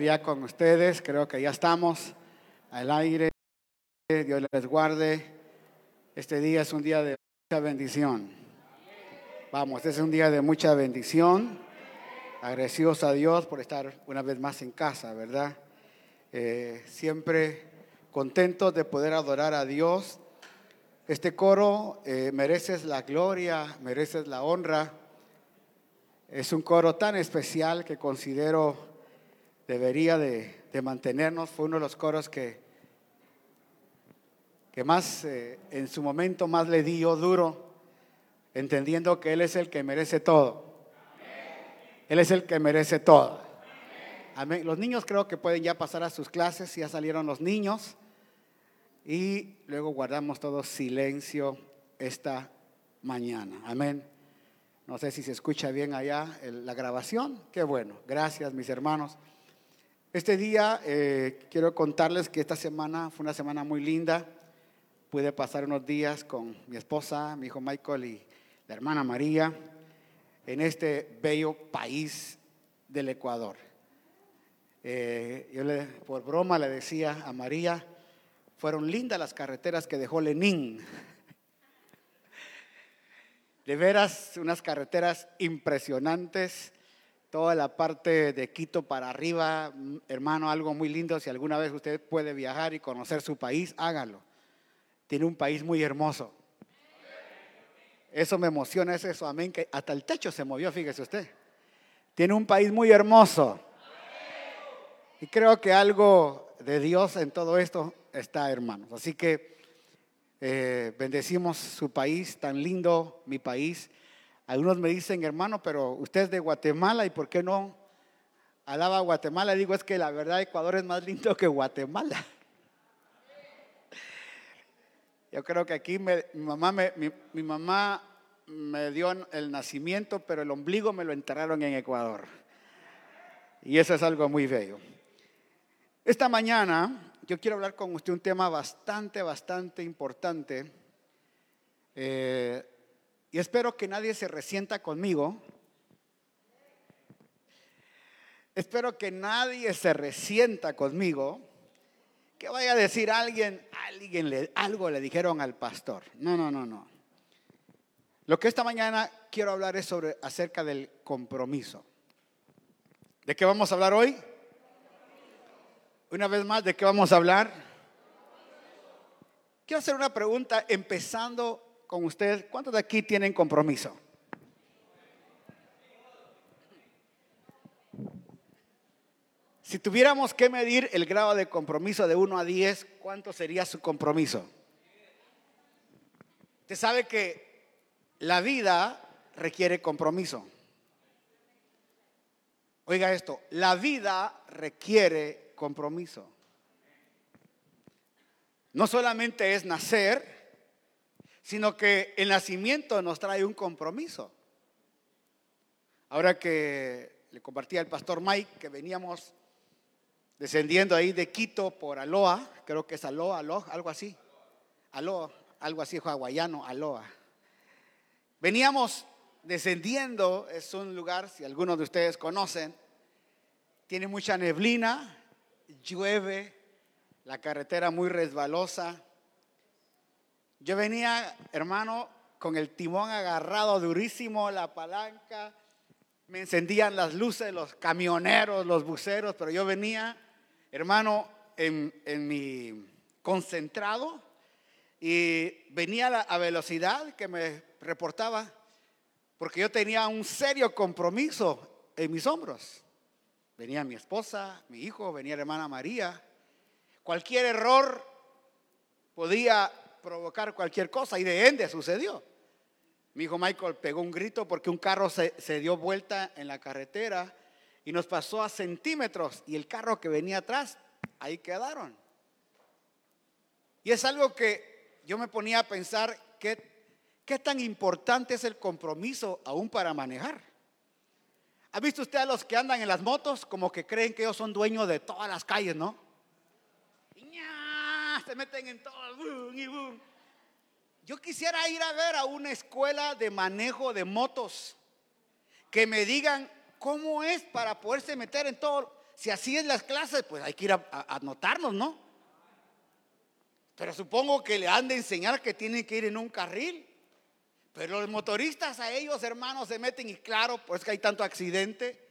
Ya con ustedes, creo que ya estamos al aire. Dios les guarde. Este día es un día de mucha bendición. Vamos, este es un día de mucha bendición. Agradecidos a Dios por estar una vez más en casa, ¿verdad? Eh, siempre contentos de poder adorar a Dios. Este coro eh, mereces la gloria, mereces la honra. Es un coro tan especial que considero debería de, mantenernos. Fue uno de los coros que, que más eh, en su momento más le dio duro, entendiendo que Él es el que merece todo. Él es el que merece todo. Amén. Los niños creo que pueden ya pasar a sus clases, ya salieron los niños. Y luego guardamos todo silencio esta mañana. Amén. No sé si se escucha bien allá la grabación. Qué bueno. Gracias, mis hermanos. Este día eh, quiero contarles que esta semana fue una semana muy linda. Pude pasar unos días con mi esposa, mi hijo Michael y la hermana María en este bello país del Ecuador. Eh, yo le, por broma le decía a María, fueron lindas las carreteras que dejó Lenín. De veras, unas carreteras impresionantes toda la parte de Quito para arriba, mm, hermano, algo muy lindo. Si alguna vez usted puede viajar y conocer su país, hágalo. Tiene un país muy hermoso. Eso me emociona, es eso, amén, que hasta el techo se movió, fíjese usted. Tiene un país muy hermoso. Y creo que algo de Dios en todo esto está, hermanos. Así que eh, bendecimos su país tan lindo, mi país. Algunos me dicen, hermano, pero usted es de Guatemala y ¿por qué no alaba a Guatemala? Digo, es que la verdad Ecuador es más lindo que Guatemala. Yo creo que aquí mi, mamá me, dio el nacimiento, pero el ombligo me lo enterraron en Ecuador. Y eso es algo muy bello. Esta mañana yo quiero hablar con usted un tema bastante, bastante importante. Eh, y espero que nadie se resienta conmigo. Espero que nadie se resienta conmigo. Que vaya a decir alguien, alguien le, algo le dijeron al pastor. No, no, no, no. Lo que esta mañana quiero hablar es sobre acerca del compromiso. ¿De qué vamos a hablar hoy? Una vez más, ¿de qué vamos a hablar? Quiero hacer una pregunta empezando con ustedes, ¿cuántos de aquí tienen compromiso? Si tuviéramos que medir el grado de compromiso de 1 a 10, ¿cuánto sería su compromiso? Usted sabe que la vida requiere compromiso. Oiga esto, la vida requiere compromiso. No solamente es nacer, sino que el nacimiento nos trae un compromiso. Ahora que le compartí al pastor Mike que veníamos descendiendo ahí de Quito por Aloa, creo que es Aloa, Aloha, algo así. Aloa, algo así hawaiano, Aloa. Veníamos descendiendo, es un lugar, si algunos de ustedes conocen, tiene mucha neblina, llueve, la carretera muy resbalosa. Yo venía, hermano, con el timón agarrado durísimo, la palanca, me encendían las luces, los camioneros, los buceros, pero yo venía, hermano, en, mi concentrado y venía a velocidad que me reportaba, porque yo tenía un serio compromiso en mis hombros. Venía mi esposa, mi hijo, venía la hermana María. Cualquier error podía provocar cualquier cosa y de ende sucedió. Mi hijo Michael pegó un grito porque un carro se, dio vuelta en la carretera y nos pasó a centímetros y el carro que venía atrás, ahí quedaron. Y es algo que yo me ponía a pensar que qué tan importante es el compromiso aún para manejar. ¿Ha visto usted a los que andan en las motos como que creen que ellos son dueños de todas las calles, no? Se meten en todo. Yo quisiera ir a ver a una escuela de manejo de motos que me digan cómo es para poderse meter en todo. si así es las clases, pues hay que ir a, anotarnos, ¿no? Pero supongo que le han de enseñar que tienen que ir en un carril. Pero los motoristas a ellos, hermanos, se meten y claro, pues que hay tanto accidente.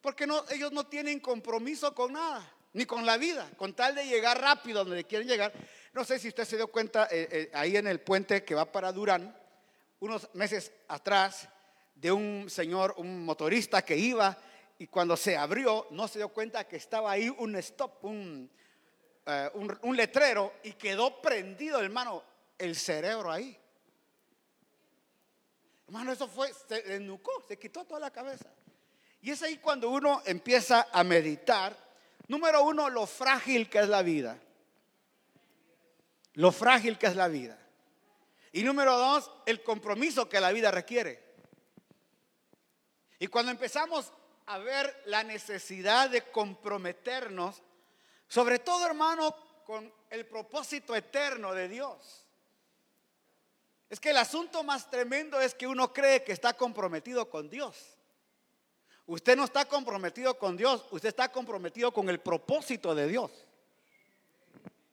Porque no, ellos no tienen compromiso con nada, ni con la vida, con tal de llegar rápido donde quieren llegar. No sé si usted se dio cuenta eh, eh, ahí en el puente que va para Durán, unos meses atrás, de un señor, un motorista que iba y cuando se abrió no se dio cuenta que estaba ahí un stop, un, eh, un, letrero y quedó prendido, hermano, el cerebro ahí. Hermano, eso fue, se desnucó, se quitó toda la cabeza. Y es ahí cuando uno empieza a meditar, número uno, lo frágil que es la vida. Lo frágil que es la vida. Y número dos, el compromiso que la vida requiere. Y cuando empezamos a ver la necesidad de comprometernos, sobre todo hermano, con el propósito eterno de Dios. Es que el asunto más tremendo es que uno cree que está comprometido con Dios. Usted no está comprometido con Dios, usted está comprometido con el propósito de Dios.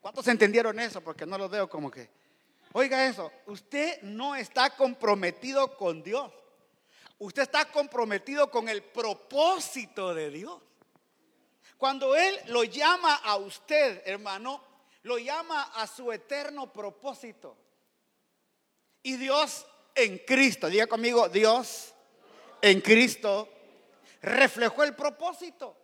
¿Cuántos entendieron eso? Porque no lo veo como que. Oiga eso, usted no está comprometido con Dios. Usted está comprometido con el propósito de Dios. Cuando Él lo llama a usted, hermano, lo llama a su eterno propósito. Y Dios en Cristo, diga conmigo, Dios en Cristo reflejó el propósito.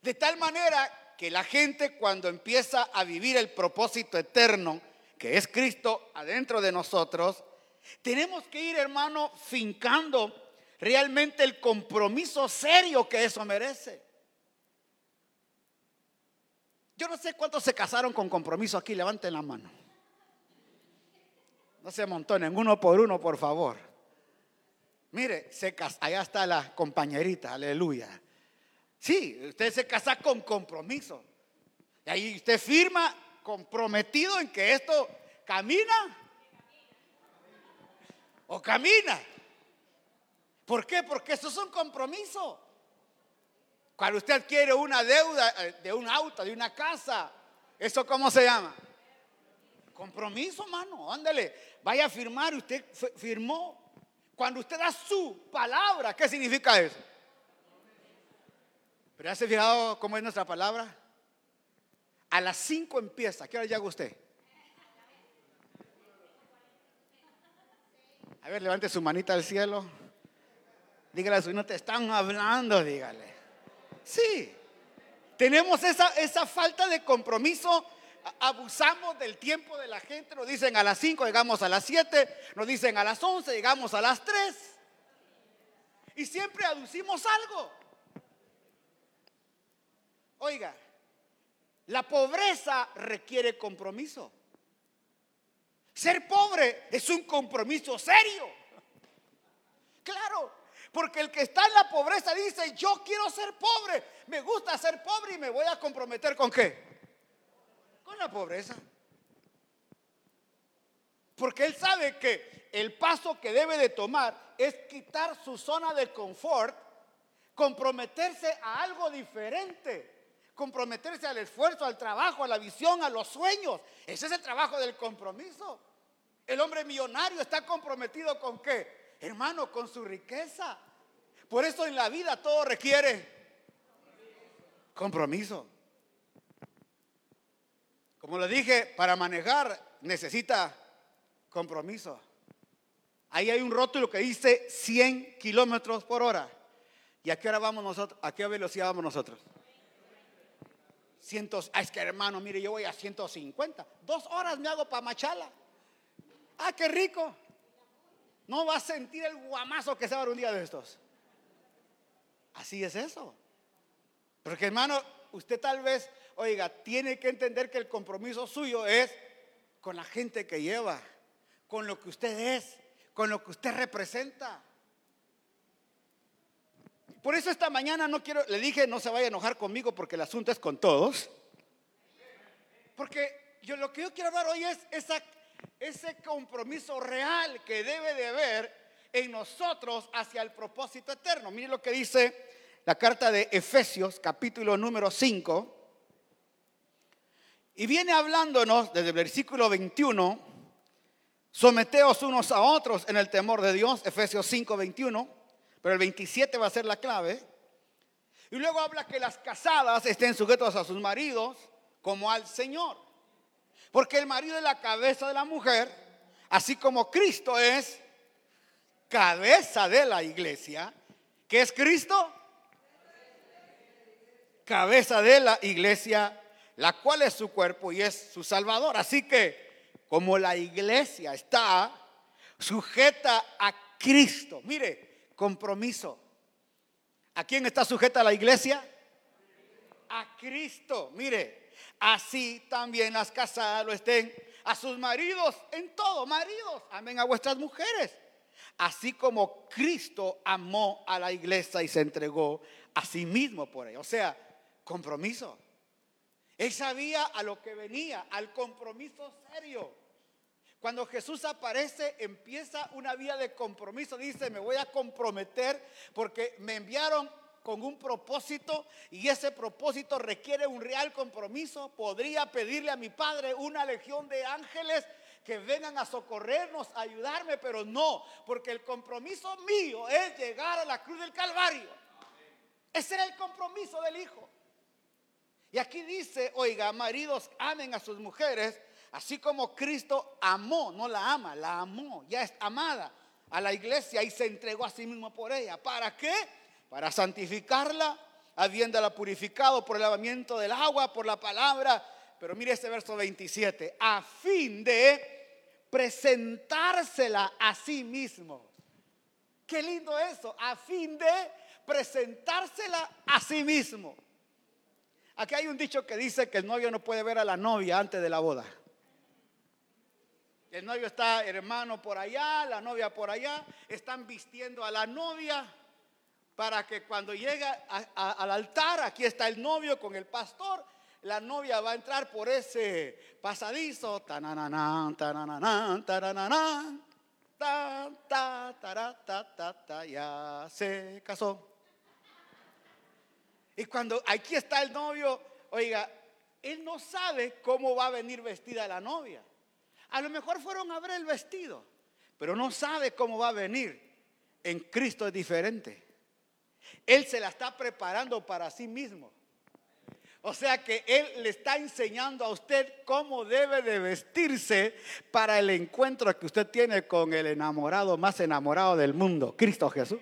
De tal manera que la gente cuando empieza a vivir el propósito eterno, que es Cristo adentro de nosotros, tenemos que ir, hermano, fincando realmente el compromiso serio que eso merece. Yo no sé cuántos se casaron con compromiso aquí, levanten la mano. No se amontonen, uno por uno, por favor. Mire, se allá está la compañerita, aleluya. Sí, usted se casa con compromiso. Y ahí usted firma comprometido en que esto camina o camina. ¿Por qué? Porque eso es un compromiso. Cuando usted adquiere una deuda eh, de un auto, de una casa, ¿eso cómo se llama? Compromiso, mano, ándale, vaya a firmar, usted firmó. Cuando usted da su palabra, ¿qué significa eso? ¿Pero ya se ha fijado cómo es nuestra palabra? A las 5 empieza, ¿qué hora llega usted? A ver, levante su manita al cielo. Dígale a su no te están hablando, dígale. Sí, tenemos esa, esa falta de compromiso. Abusamos del tiempo de la gente. Nos dicen a las 5, llegamos a las 7. Nos dicen a las 11, llegamos a las 3. Y siempre aducimos algo. Oiga, la pobreza requiere compromiso. Ser pobre es un compromiso serio. Claro, porque el que está en la pobreza dice, yo quiero ser pobre, me gusta ser pobre y me voy a comprometer con qué? La pobreza. Porque él sabe que el paso que debe de tomar es quitar su zona de confort, comprometerse a algo diferente comprometerse al esfuerzo, al trabajo, a la visión, a los sueños. Ese es el trabajo del compromiso. El hombre millonario está comprometido con qué? Hermano, con su riqueza. Por eso en la vida todo requiere compromiso. Como le dije, para manejar necesita compromiso. Ahí hay un rótulo que dice 100 kilómetros por hora. ¿Y a qué hora vamos nosotros? ¿A qué velocidad vamos nosotros? Cientos, ah, es que hermano, mire, yo voy a 150. Dos horas me hago para Machala. Ah, qué rico. No va a sentir el guamazo que se va a dar un día de estos. Así es eso. Porque hermano, usted tal vez, oiga, tiene que entender que el compromiso suyo es con la gente que lleva, con lo que usted es, con lo que usted representa. Por eso esta mañana no quiero, le dije, no se vaya a enojar conmigo porque el asunto es con todos. Porque yo lo que yo quiero hablar hoy es ese compromiso real que debe de haber en nosotros hacia el propósito eterno. Mire lo que dice la carta de Efesios, capítulo número 5, y viene hablándonos desde el versículo 21, someteos unos a otros en el temor de Dios, Efesios 5, 21, pero el 27 va a ser la clave. Y luego habla que las casadas estén sujetas a sus maridos como al Señor. Porque el marido es la cabeza de la mujer, así como Cristo es cabeza de la iglesia. ¿Qué es Cristo? Cabeza de la iglesia, la cual es su cuerpo y es su salvador. Así que como la iglesia está sujeta a Cristo, mire, compromiso. ¿A quién está sujeta la iglesia? A Cristo. Mire, así también las casadas lo estén a sus maridos en todo. Maridos, amen a vuestras mujeres. Así como Cristo amó a la iglesia y se entregó a sí mismo por ella. O sea, compromiso. Él sabía a lo que venía, al compromiso serio. Cuando Jesús aparece, empieza una vía de compromiso. Dice, me voy a comprometer porque me enviaron con un propósito y ese propósito requiere un real compromiso, podría pedirle a mi Padre una legión de ángeles que vengan a socorrernos, a ayudarme, pero no, porque el compromiso mío es llegar a la cruz del Calvario. Ese era el compromiso del Hijo. Y aquí dice, oiga, maridos, amen a sus mujeres, así como Cristo amó, no la ama, la amó, ya es amada a la iglesia y se entregó a sí mismo por ella. ¿Para qué? para santificarla, habiéndola purificado por el lavamiento del agua, por la palabra. Pero mire este verso 27, a fin de presentársela a sí mismo. Qué lindo eso, a fin de presentársela a sí mismo. Aquí hay un dicho que dice que el novio no puede ver a la novia antes de la boda. El novio está hermano por allá, la novia por allá, están vistiendo a la novia para que cuando llega al altar, aquí está el novio con el pastor, la novia va a entrar por ese pasadizo, ya se casó. Y cuando aquí está el novio, oiga, él no sabe cómo va a venir vestida la novia. A lo mejor fueron a ver el vestido, pero no sabe cómo va a venir. En Cristo es diferente. Él se la está preparando para sí mismo. O sea que Él le está enseñando a usted cómo debe de vestirse para el encuentro que usted tiene con el enamorado más enamorado del mundo, Cristo Jesús.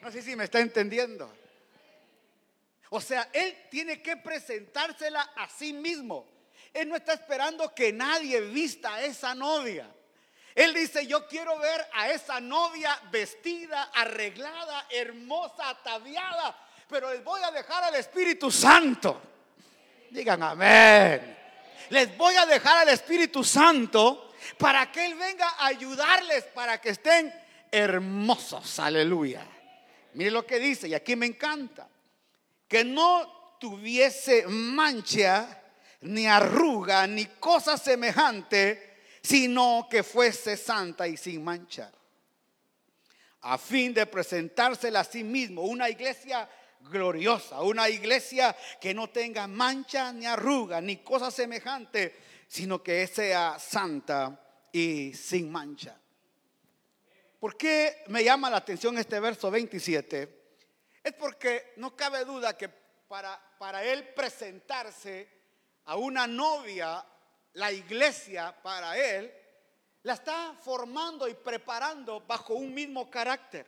No sé si me está entendiendo. O sea, Él tiene que presentársela a sí mismo. Él no está esperando que nadie vista a esa novia. Él dice, yo quiero ver a esa novia vestida, arreglada, hermosa, ataviada, pero les voy a dejar al Espíritu Santo. Digan amén. Les voy a dejar al Espíritu Santo para que Él venga a ayudarles para que estén hermosos. Aleluya. Mire lo que dice, y aquí me encanta. Que no tuviese mancha, ni arruga, ni cosa semejante sino que fuese santa y sin mancha, a fin de presentársela a sí mismo, una iglesia gloriosa, una iglesia que no tenga mancha ni arruga ni cosa semejante, sino que sea santa y sin mancha. ¿Por qué me llama la atención este verso 27? Es porque no cabe duda que para, para él presentarse a una novia la iglesia para él, la está formando y preparando bajo un mismo carácter.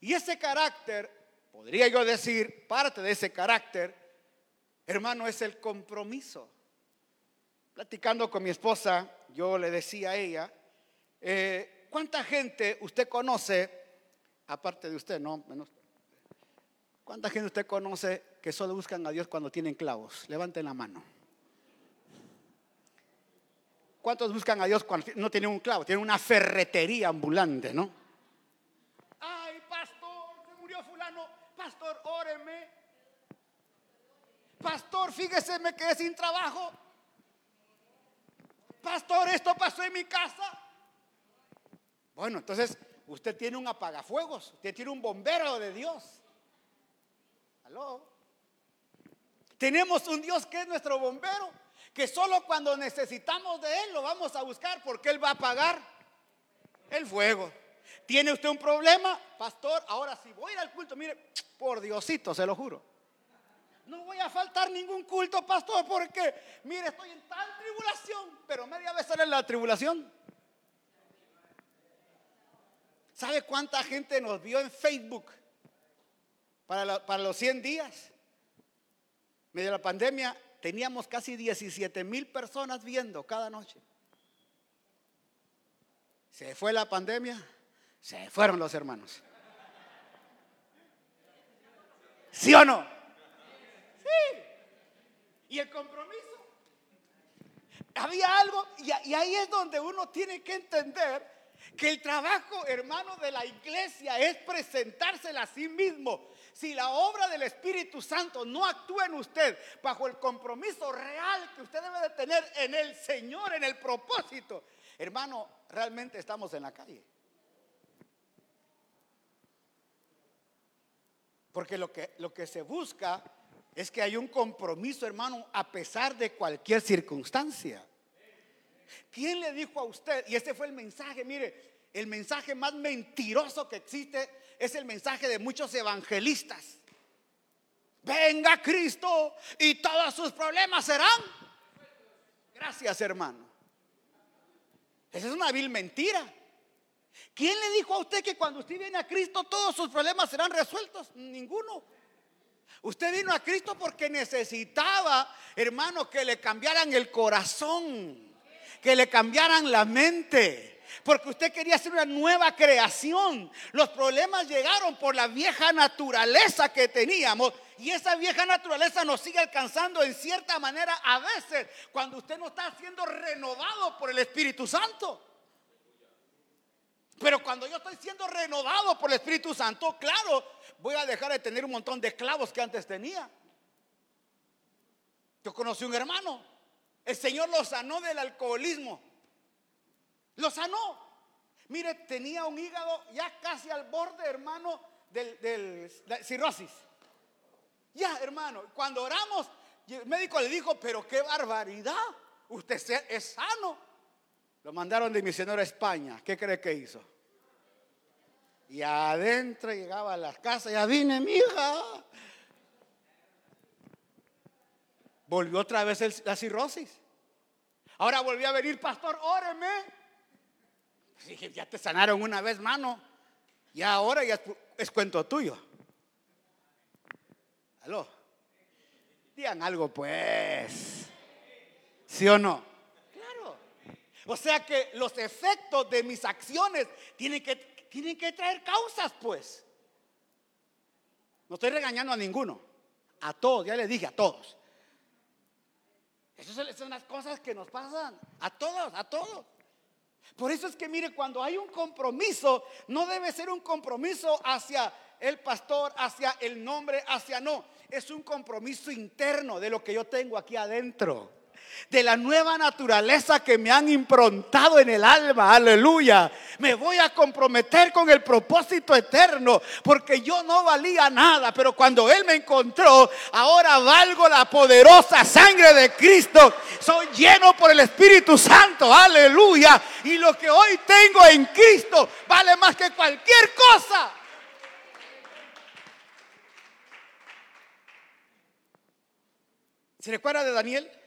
Y ese carácter, podría yo decir, parte de ese carácter, hermano, es el compromiso. Platicando con mi esposa, yo le decía a ella, eh, ¿cuánta gente usted conoce, aparte de usted, no? Menos, ¿Cuánta gente usted conoce que solo buscan a Dios cuando tienen clavos? Levanten la mano. ¿Cuántos buscan a Dios cuando no tienen un clavo? Tienen una ferretería ambulante, ¿no? Ay, pastor, se murió fulano. Pastor, óreme. Pastor, fíjese, me quedé sin trabajo. Pastor, esto pasó en mi casa. Bueno, entonces usted tiene un apagafuegos, usted tiene un bombero de Dios. Tenemos un Dios que es nuestro bombero, que solo cuando necesitamos de Él lo vamos a buscar porque Él va a pagar el fuego. ¿Tiene usted un problema? Pastor, ahora si voy al culto, mire, por Diosito, se lo juro. No voy a faltar ningún culto, pastor, porque, mire, estoy en tal tribulación, pero media vez sale la tribulación. ¿Sabe cuánta gente nos vio en Facebook para, para los 100 días? Medio la pandemia teníamos casi 17 mil personas viendo cada noche. Se fue la pandemia, se fueron los hermanos. ¿Sí o no? Sí. ¿Y el compromiso? Había algo, y ahí es donde uno tiene que entender que el trabajo, hermano, de la iglesia es presentársela a sí mismo. Si la obra del Espíritu Santo no actúa en usted bajo el compromiso real que usted debe de tener en el Señor, en el propósito, hermano, realmente estamos en la calle. Porque lo que, lo que se busca es que hay un compromiso, hermano, a pesar de cualquier circunstancia. ¿Quién le dijo a usted? Y este fue el mensaje, mire, el mensaje más mentiroso que existe es el mensaje de muchos evangelistas. Venga Cristo y todos sus problemas serán. Gracias, hermano. Esa es una vil mentira. ¿Quién le dijo a usted que cuando usted viene a Cristo todos sus problemas serán resueltos? Ninguno. Usted vino a Cristo porque necesitaba, hermano, que le cambiaran el corazón que le cambiaran la mente. Porque usted quería hacer una nueva creación. Los problemas llegaron por la vieja naturaleza que teníamos. Y esa vieja naturaleza nos sigue alcanzando en cierta manera a veces cuando usted no está siendo renovado por el Espíritu Santo. Pero cuando yo estoy siendo renovado por el Espíritu Santo, claro, voy a dejar de tener un montón de esclavos que antes tenía. Yo conocí un hermano el Señor lo sanó del alcoholismo. Lo sanó. Mire, tenía un hígado ya casi al borde, hermano, del, cirrosis. Ya, hermano, cuando oramos, el médico le dijo, pero qué barbaridad, usted es sano. Lo mandaron de misionero a España. ¿Qué cree que hizo? Y adentro llegaba a las casas, ya vine, mi hija. Volvió otra vez la cirrosis. Ahora volvió a venir, pastor, óreme. Dije, ya te sanaron una vez, mano. Y ahora ya es, cuento tuyo. Aló. Digan algo, pues. ¿Sí o no? Claro. O sea que los efectos de mis acciones tienen que, tienen que traer causas, pues. No estoy regañando a ninguno. A todos, ya les dije, a todos. Esas son las cosas que nos pasan a todos, a todos. Por eso es que mire, cuando hay un compromiso, no debe ser un compromiso hacia el pastor, hacia el nombre, hacia no. Es un compromiso interno de lo que yo tengo aquí adentro de la nueva naturaleza que me han improntado en el alma. Aleluya. Me voy a comprometer con el propósito eterno porque yo no valía nada, pero cuando Él me encontró, ahora valgo la poderosa sangre de Cristo. Soy lleno por el Espíritu Santo. Aleluya. Y lo que hoy tengo en Cristo vale más que cualquier cosa. ¿Se recuerda de Daniel?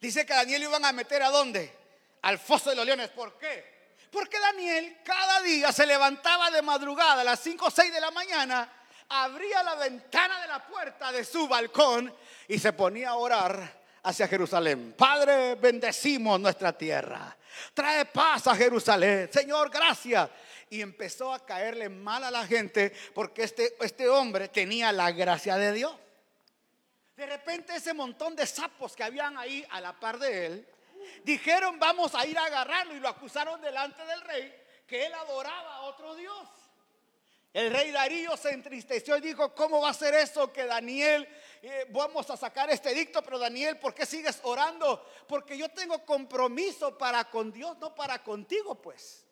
Dice que Daniel iban a meter a dónde? Al foso de los leones. ¿Por qué? Porque Daniel cada día se levantaba de madrugada a las 5 o 6 de la mañana, abría la ventana de la puerta de su balcón y se ponía a orar hacia Jerusalén. Padre, bendecimos nuestra tierra. Trae paz a Jerusalén. Señor, gracias. Y empezó a caerle mal a la gente porque este, este hombre tenía la gracia de Dios. De repente ese montón de sapos que habían ahí a la par de él, dijeron vamos a ir a agarrarlo y lo acusaron delante del rey que él adoraba a otro Dios. El rey Darío se entristeció y dijo, ¿cómo va a ser eso que Daniel, eh, vamos a sacar este edicto, pero Daniel, ¿por qué sigues orando? Porque yo tengo compromiso para con Dios, no para contigo, pues.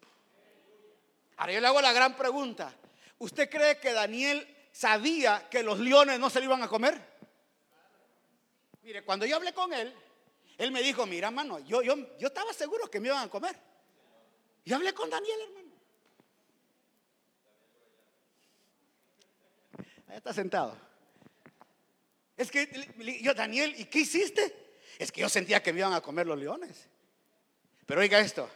Ahora yo le hago la gran pregunta. ¿Usted cree que Daniel sabía que los leones no se lo iban a comer? Mire, cuando yo hablé con él, él me dijo, mira, hermano, yo, yo, yo estaba seguro que me iban a comer. Y hablé con Daniel, hermano. Ahí está sentado. Es que yo, Daniel, ¿y qué hiciste? Es que yo sentía que me iban a comer los leones. Pero oiga esto,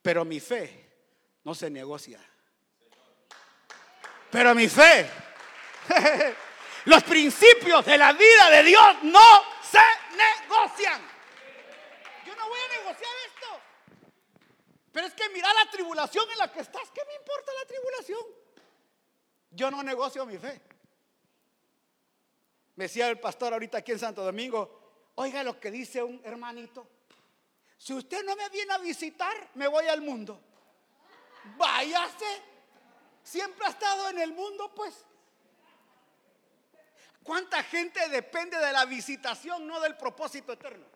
pero mi fe no se negocia. Pero mi fe, los principios de la vida de Dios no se negocian. Yo no voy a negociar esto. Pero es que mira la tribulación en la que estás. ¿Qué me importa la tribulación? Yo no negocio mi fe. Me decía el pastor ahorita aquí en Santo Domingo, oiga lo que dice un hermanito. Si usted no me viene a visitar, me voy al mundo. Váyase. Siempre ha estado en el mundo, pues. ¿Cuánta gente depende de la visitación, no del propósito eterno?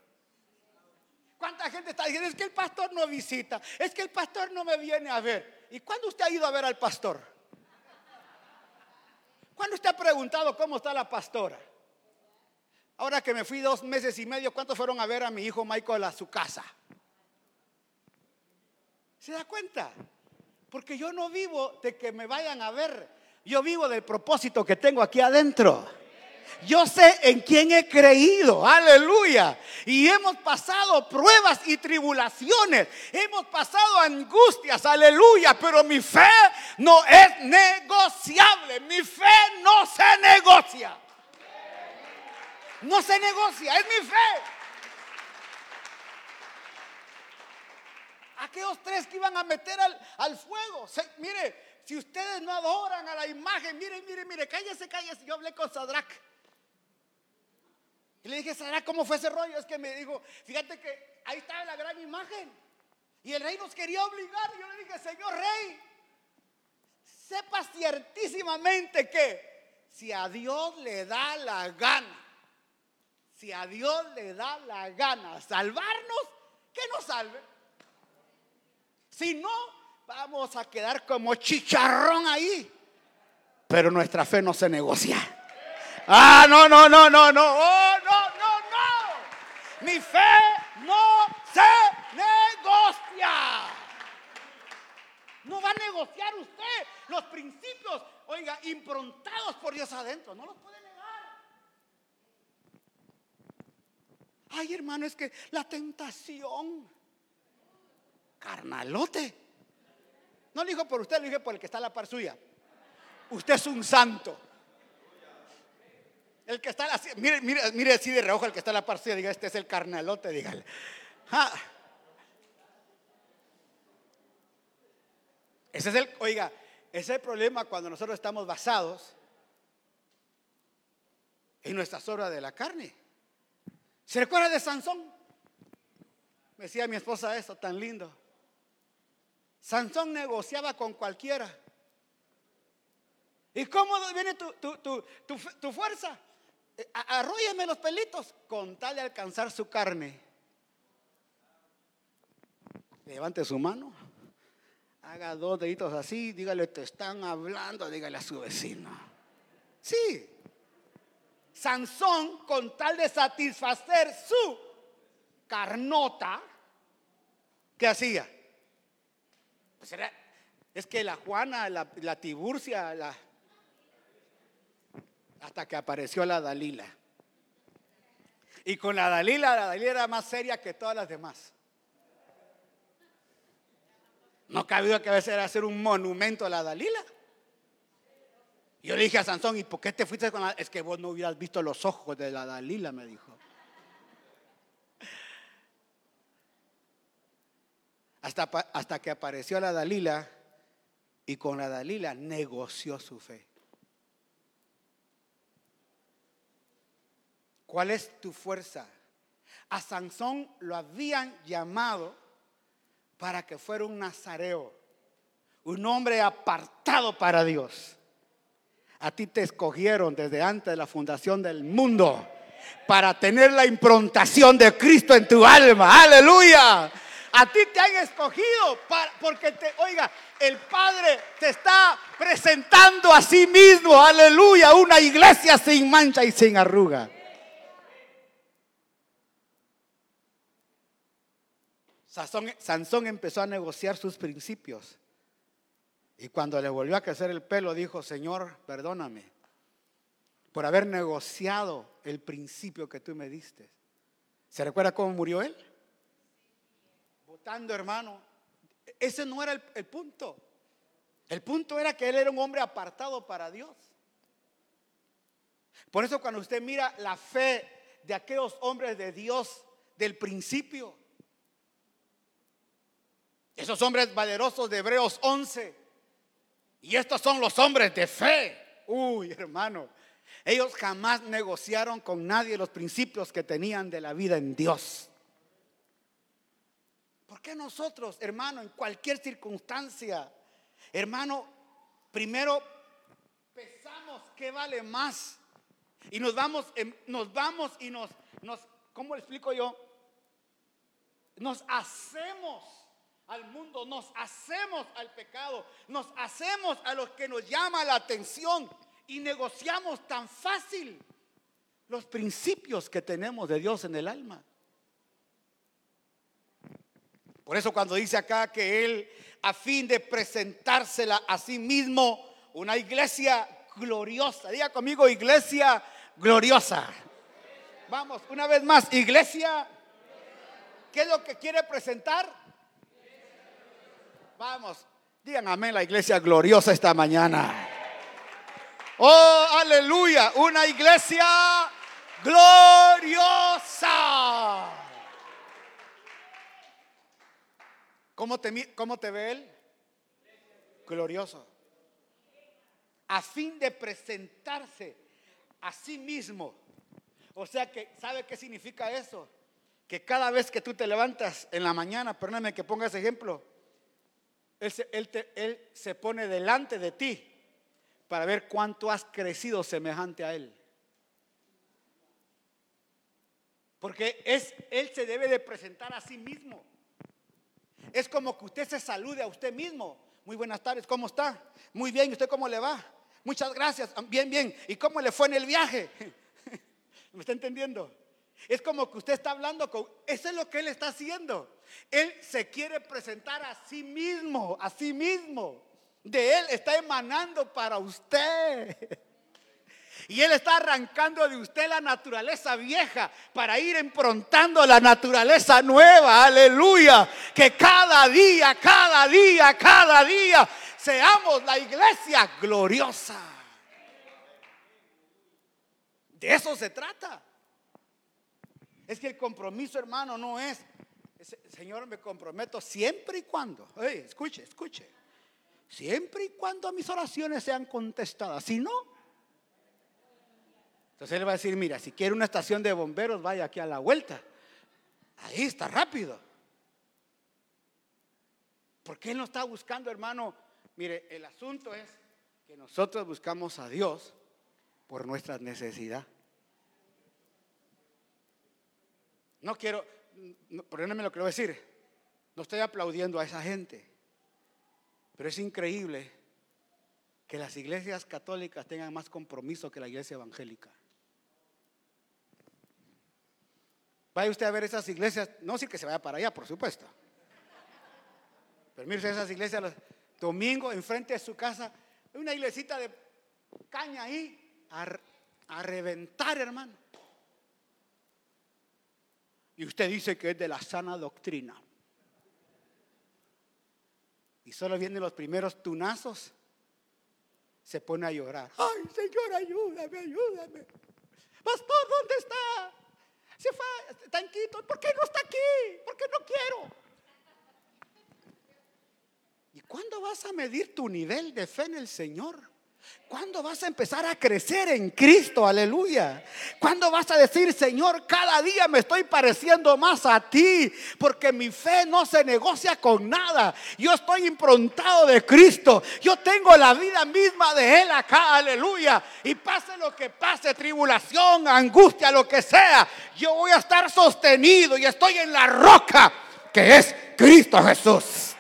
¿Cuánta gente está diciendo, es que el pastor no visita, es que el pastor no me viene a ver? ¿Y cuándo usted ha ido a ver al pastor? ¿Cuándo usted ha preguntado cómo está la pastora? Ahora que me fui dos meses y medio, ¿cuántos fueron a ver a mi hijo Michael a su casa? ¿Se da cuenta? Porque yo no vivo de que me vayan a ver, yo vivo del propósito que tengo aquí adentro. Yo sé en quién he creído, aleluya. Y hemos pasado pruebas y tribulaciones, hemos pasado angustias, aleluya. Pero mi fe no es negociable, mi fe no se negocia. No se negocia, es mi fe. Aquellos tres que iban a meter al, fuego. mire, si ustedes no adoran a la imagen, mire, mire, mire, cállese, cállese. Yo hablé con Sadrach. Y le dije, Sadrach, ¿cómo fue ese rollo? Es que me dijo, fíjate que ahí estaba la gran imagen. Y el rey nos quería obligar. Y yo le dije, Señor rey, sepa ciertísimamente que si a Dios le da la gana si a Dios le da la gana salvarnos, que nos salve. Si no, vamos a quedar como chicharrón ahí. Pero nuestra fe no se negocia. Ah, no, no, no, no, no. Oh. Mi fe no se negocia. No va a negociar usted los principios, oiga, improntados por Dios adentro. No los puede Ay, hermano, es que la tentación. Carnalote. No lo dijo por usted, lo dije por el que está a la par suya. Usted es un santo. El que está, así, mire, mire, mire así de reojo el que está a la par suya, diga, este es el carnalote, dígale. Ese es el, oiga, ese es el problema cuando nosotros estamos basados en nuestras obras de la carne. ¿Se recuerda de Sansón? Me decía mi esposa eso, tan lindo. Sansón negociaba con cualquiera. ¿Y cómo viene tu, fuerza? Eh, arróyame los pelitos con tal de alcanzar su carne. Levante su mano. Haga dos deditos así. Dígale, te están hablando. Dígale a su vecino. Sí. Sansón, con tal de satisfacer su carnota, ¿qué hacía? Pues es que la Juana, la, Tiburcia, la, hasta que apareció la Dalila. Y con la Dalila, la Dalila era más seria que todas las demás. No cabía que a veces era hacer un monumento a la Dalila. Yo le dije a Sansón, ¿y por qué te fuiste con la... Es que vos no hubieras visto los ojos de la Dalila, me dijo. Hasta, hasta que apareció la Dalila y con la Dalila negoció su fe. ¿Cuál es tu fuerza? A Sansón lo habían llamado para que fuera un nazareo, un hombre apartado para Dios. A ti te escogieron desde antes de la fundación del mundo para tener la improntación de Cristo en tu alma. Aleluya. A ti te han escogido para, porque te, oiga, el Padre te está presentando a sí mismo, aleluya, una iglesia sin mancha y sin arruga. Sansón, empezó a negociar sus principios. Y cuando le volvió a crecer el pelo, dijo, Señor, perdóname por haber negociado el principio que tú me diste. ¿Se recuerda cómo murió él? Votando, hermano. Ese no era el, el punto. El punto era que él era un hombre apartado para Dios. Por eso cuando usted mira la fe de aquellos hombres de Dios del principio, esos hombres valerosos de Hebreos 11, y estos son los hombres de fe. Uy, hermano, ellos jamás negociaron con nadie los principios que tenían de la vida en Dios. ¿Por qué nosotros, hermano, en cualquier circunstancia, hermano, primero pensamos qué vale más? Y nos vamos, nos vamos y nos, nos, ¿cómo le explico yo? Nos hacemos al mundo, nos hacemos al pecado, nos hacemos a los que nos llama la atención y negociamos tan fácil los principios que tenemos de Dios en el alma. Por eso cuando dice acá que Él, a fin de presentársela a sí mismo, una iglesia gloriosa, diga conmigo, iglesia gloriosa. Vamos, una vez más, iglesia, ¿qué es lo que quiere presentar? Vamos, digan amén la iglesia gloriosa esta mañana. Oh, aleluya. Una iglesia gloriosa. ¿Cómo te, cómo te ve él? Glorioso. A fin de presentarse a sí mismo. O sea que, ¿sabe qué significa eso? Que cada vez que tú te levantas en la mañana, perdóname que ponga ese ejemplo, él él se pone delante de ti para ver cuánto has crecido semejante a Él. Porque es, Él se debe de presentar a sí mismo. Es como que usted se salude a usted mismo. Muy buenas tardes, ¿cómo está? Muy bien, ¿y usted cómo le va? Muchas gracias, bien, bien. ¿Y cómo le fue en el viaje? ¿Me está entendiendo? Es como que usted está hablando con... Eso es lo que Él está haciendo. Él se quiere presentar a sí mismo, a sí mismo de Él está emanando para usted. Y Él está arrancando de usted la naturaleza vieja para ir improntando la naturaleza nueva. Aleluya. Que cada día, cada día, cada día seamos la iglesia gloriosa. De eso se trata. Es que el compromiso, hermano, no es, Señor, me comprometo siempre y cuando. escuche, escuche Siempre y cuando mis oraciones sean contestadas. Si no, entonces él va a decir, mira, si quiere una estación de bomberos, vaya aquí a la vuelta. Ahí está rápido. Porque él no está buscando, hermano. Mire, el asunto es que nosotros buscamos a Dios por nuestra necesidad. No quiero, perdónenme lo que voy a decir. No estoy aplaudiendo a esa gente. Pero es increíble que las iglesias católicas tengan más compromiso que la iglesia evangélica. Vaya usted a ver esas iglesias, no sí que se vaya para allá, por supuesto. Mire esas iglesias, los domingo enfrente de su casa, una iglesita de caña ahí, a reventar, hermano. Y usted dice que es de la sana doctrina y solo vienen los primeros tunazos, se pone a llorar. Ay, Señor, ayúdame, ayúdame. Pastor, ¿dónde está? Se fue, tanquito, ¿por qué no está aquí? ¿Por qué no quiero? ¿Y cuándo vas a medir tu nivel de fe en el Señor? ¿Cuándo vas a empezar a crecer en Cristo? Aleluya. ¿Cuándo vas a decir, Señor, cada día me estoy pareciendo más a ti? Porque mi fe no se negocia con nada. Yo estoy improntado de Cristo. Yo tengo la vida misma de Él acá. Aleluya. Y pase lo que pase, tribulación, angustia, lo que sea. Yo voy a estar sostenido y estoy en la roca que es Cristo Jesús.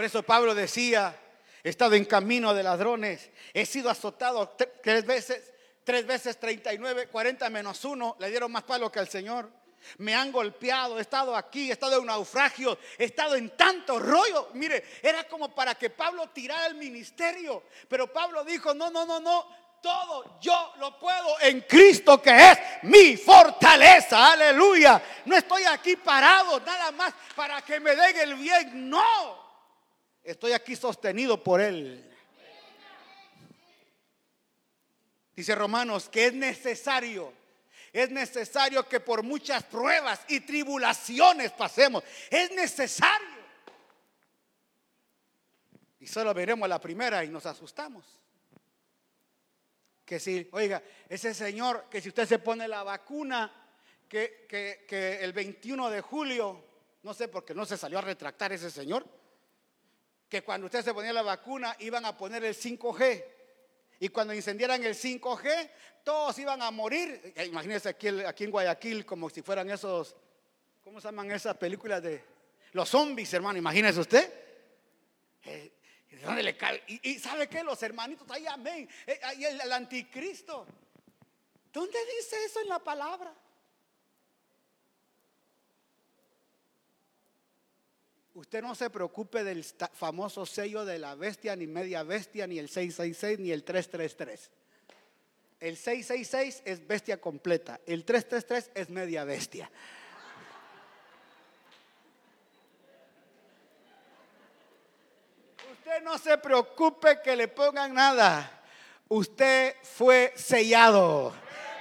Por eso Pablo decía, he estado en camino de ladrones, he sido azotado tres veces, tres veces 39, 40 menos uno, le dieron más palo que al Señor. Me han golpeado, he estado aquí, he estado en naufragio, he estado en tanto rollo. Mire, era como para que Pablo tirara el ministerio. Pero Pablo dijo, no, no, no, no, todo yo lo puedo en Cristo que es mi fortaleza. Aleluya. No estoy aquí parado nada más para que me den el bien. No. Estoy aquí sostenido por Él. Dice Romanos que es necesario, es necesario que por muchas pruebas y tribulaciones pasemos. Es necesario. Y solo veremos la primera y nos asustamos. Que si, oiga, ese señor, que si usted se pone la vacuna, que, que el 21 de julio, no sé por qué no se salió a retractar ese señor que cuando usted se ponía la vacuna iban a poner el 5G. Y cuando incendiaran el 5G, todos iban a morir. Eh, imagínense aquí, aquí en Guayaquil como si fueran esos, ¿cómo se llaman esas películas de los zombies, hermano? Imagínese usted. Eh, y, sabe qué, los hermanitos, ahí amén. Eh, ahí el anticristo. ¿Dónde dice eso en la palabra? Usted no se preocupe del famoso sello de la bestia, ni media bestia, ni el 666, ni el 333. El 666 es bestia completa, el 333 es media bestia. Usted no se preocupe que le pongan nada. Usted fue sellado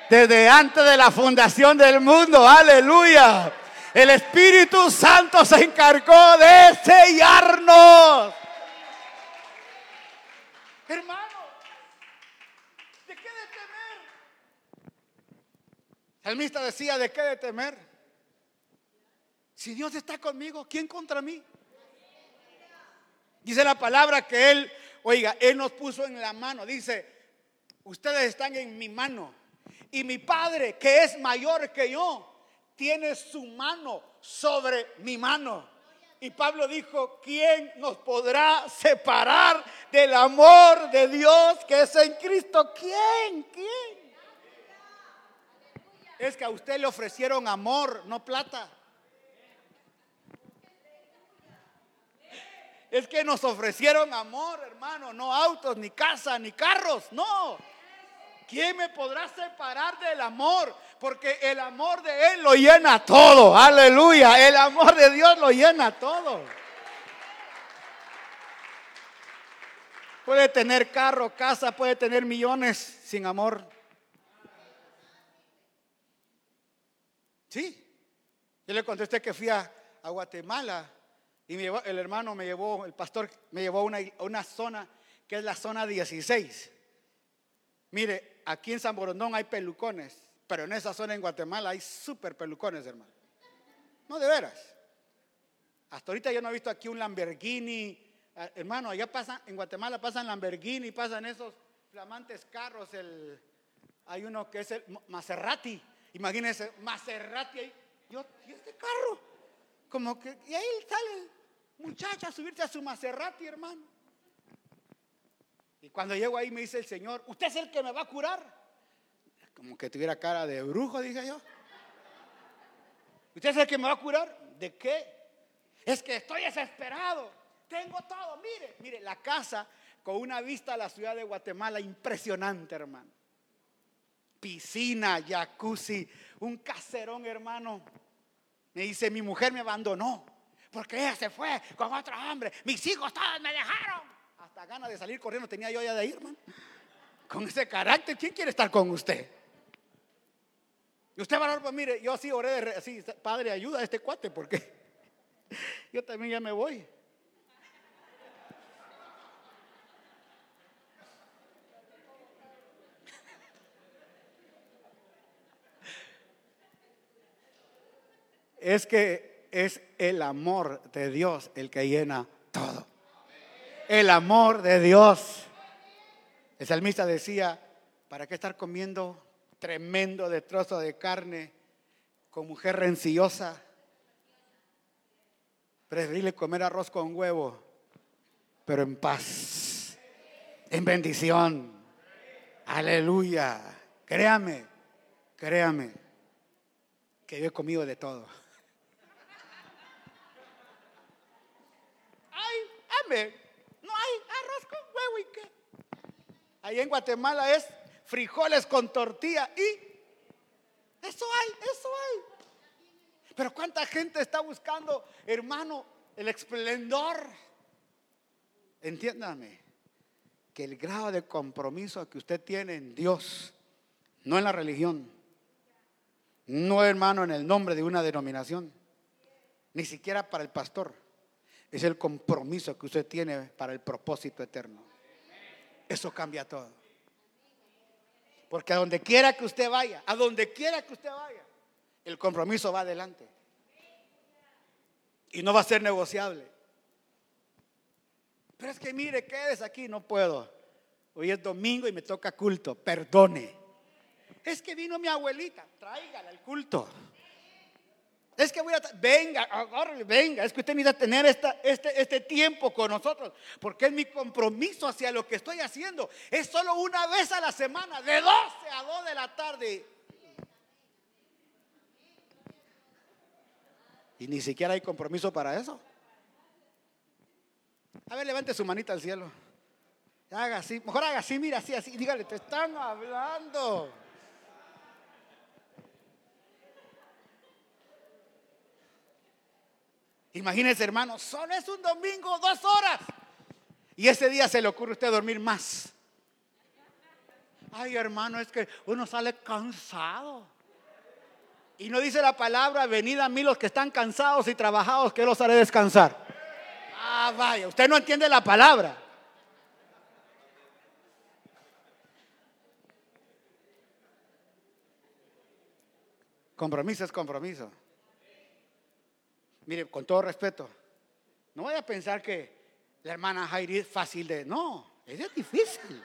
desde antes de la fundación del mundo. Aleluya. El Espíritu Santo se encargó de sellarnos. Hermano, ¿de qué de temer? El mista decía, ¿de qué de temer? Si Dios está conmigo, ¿quién contra mí? Dice la palabra que Él, oiga, Él nos puso en la mano. Dice, ustedes están en mi mano. Y mi Padre, que es mayor que yo, tiene su mano sobre mi mano. Y Pablo dijo, ¿quién nos podrá separar del amor de Dios que es en Cristo? ¿Quién? ¿Quién? Es que a usted le ofrecieron amor, no plata. Es que nos ofrecieron amor, hermano, no autos, ni casa, ni carros, no. ¿quién me podrá separar del amor? Porque el amor de Él lo llena todo. Aleluya. El amor de Dios lo llena todo. Puede tener carro, casa, puede tener millones sin amor. Sí. Yo le contesté que fui a, Guatemala y el hermano me llevó, el pastor me llevó a una, una zona que es la zona 16. Mire, aquí en San Borondón hay pelucones, pero en esa zona en Guatemala hay súper pelucones, hermano. No, de veras. Hasta ahorita yo no he visto aquí un Lamborghini. Ah, hermano, allá pasan, en Guatemala pasan Lamborghini, pasan esos flamantes carros. El, hay uno que es el Maserati. Imagínense, Maserati. Yo, ¿y este carro? Como que, y ahí sale el muchacho a subirse a su Maserati, hermano. Y cuando llego ahí me dice el Señor, usted es el que me va a curar. Como que tuviera cara de brujo, dije yo. ¿Usted es el que me va a curar? ¿De qué? Es que estoy desesperado. Tengo todo. Mire, mire, la casa con una vista a la ciudad de Guatemala impresionante, hermano. Piscina, jacuzzi, un caserón, hermano. Me dice, mi mujer me abandonó porque ella se fue con otro hombre. Mis hijos todos me dejaron hasta ganas de salir corriendo tenía yo ya de ir, hermano. Con ese carácter, ¿quién quiere estar con usted? Y usted, valor, pues mire, yo así oré, de, así, Padre, ayuda a este cuate, porque yo también ya me voy. Es que es el amor de Dios el que llena todo el amor de Dios. El salmista decía, ¿Para qué estar comiendo tremendo de trozo de carne con mujer rencillosa? Preferirle comer arroz con huevo, pero en paz, en bendición. Aleluya. Créame, créame, que yo he comido de todo. Ay, amén. No hay arroz con huevo y qué. Ahí en Guatemala es frijoles con tortilla y eso hay, eso hay. Pero cuánta gente está buscando, hermano, el esplendor. Entiéndame que el grado de compromiso que usted tiene en Dios, no en la religión, no hermano en el nombre de una denominación, ni siquiera para el pastor, es el compromiso que usted tiene para el propósito eterno. Eso cambia todo. Porque a donde quiera que usted vaya, a donde quiera que usted vaya, el compromiso va adelante. Y no va a ser negociable. Pero es que mire, quedes aquí, no puedo. Hoy es domingo y me toca culto, perdone. Es que vino mi abuelita, tráigala al culto. Es que voy a, venga, venga, es que usted necesita tener esta, este, este tiempo con nosotros, porque es mi compromiso hacia lo que estoy haciendo. Es solo una vez a la semana, de 12 a 2 de la tarde. Y ni siquiera hay compromiso para eso. A ver, levante su manita al cielo. Haga así, mejor haga así, mira así, así. Dígale, te están hablando. Imagínese, hermano, solo es un domingo, dos horas. Y ese día se le ocurre a usted dormir más. Ay, hermano, es que uno sale cansado. Y no dice la palabra, venid a mí los que están cansados y trabajados, que los haré descansar. Ah, vaya, usted no entiende la palabra. Compromiso es compromiso. Mire, con todo respeto, no vaya a pensar que la hermana Jairi es fácil de... No, ella es difícil.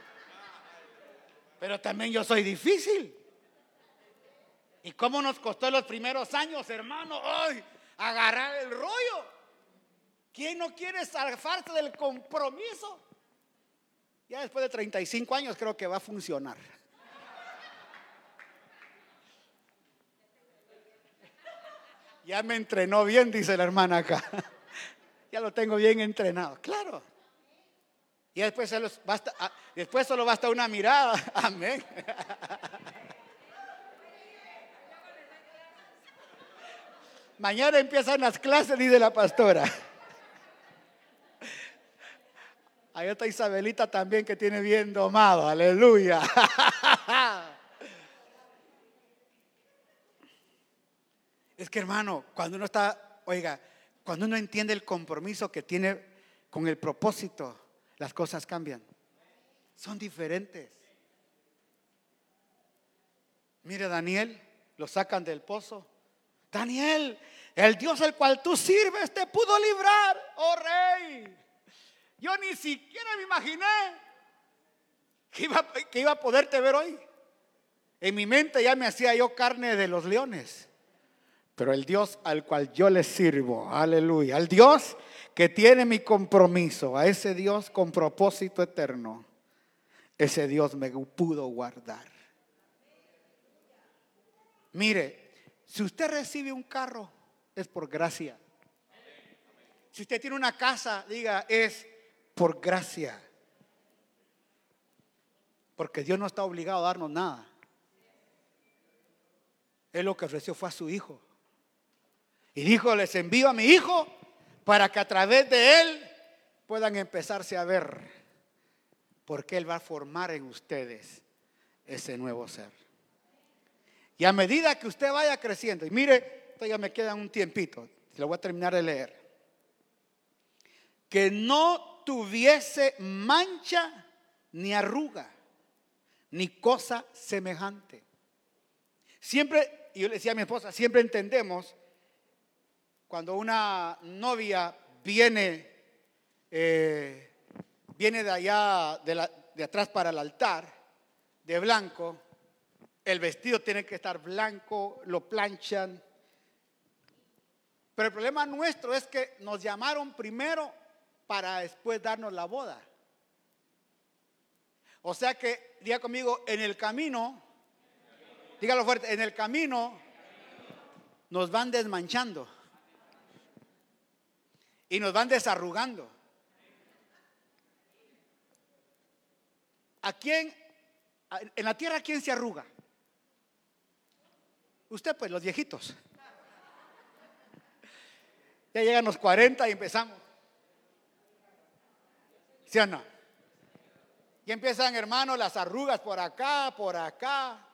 Pero también yo soy difícil. ¿Y cómo nos costó los primeros años, hermano? Hoy agarrar el rollo. ¿Quién no quiere zafarse del compromiso? Ya después de 35 años creo que va a funcionar. Ya me entrenó bien, dice la hermana acá. Ya lo tengo bien entrenado. Claro. Y después, solo basta, ah, después solo basta una mirada. Amén. Mañana empiezan las clases, dice la pastora. Ahí está Isabelita también que tiene bien domado. Aleluya. Es que hermano, cuando uno está, oiga, cuando uno entiende el compromiso que tiene con el propósito, las cosas cambian. Son diferentes. Mire, Daniel, lo sacan del pozo. Daniel, el Dios al cual tú sirves te pudo librar, oh rey. Yo ni siquiera me imaginé que iba, que iba a poderte ver hoy. En mi mente ya me hacía yo carne de los leones. Pero el Dios al cual yo le sirvo, aleluya, al Dios que tiene mi compromiso, a ese Dios con propósito eterno, ese Dios me pudo guardar. Mire, si usted recibe un carro, es por gracia. Si usted tiene una casa, diga, es por gracia. Porque Dios no está obligado a darnos nada. Él lo que ofreció fue a su hijo. Y dijo, les envío a mi hijo para que a través de él puedan empezarse a ver, porque él va a formar en ustedes ese nuevo ser. Y a medida que usted vaya creciendo, y mire, todavía me queda un tiempito, lo voy a terminar de leer, que no tuviese mancha ni arruga, ni cosa semejante. Siempre, y yo le decía a mi esposa, siempre entendemos cuando una novia viene, eh, viene de allá, de, atrás para el altar, de blanco, el vestido tiene que estar blanco, lo planchan. Pero el problema nuestro es que nos llamaron primero para después darnos la boda. O sea que, diga conmigo, en el camino, dígalo fuerte, en el camino nos van desmanchando y nos van desarrugando. ¿A quién? En la tierra, ¿quién se arruga? Usted, pues, los viejitos. Ya llegan los 40 y empezamos. ¿Sí o no? Y empiezan, hermanos, las arrugas por acá, por acá.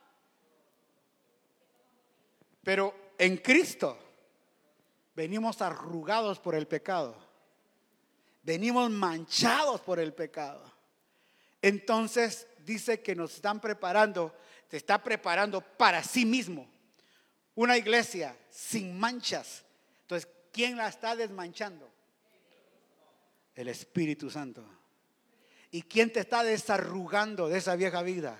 Pero en Cristo venimos arrugados por el pecado. Venimos manchados por el pecado. Entonces dice que nos están preparando, se está preparando para sí mismo. Una iglesia sin manchas. Entonces, ¿quién la está desmanchando? El Espíritu Santo. ¿Y quién te está desarrugando de esa vieja vida?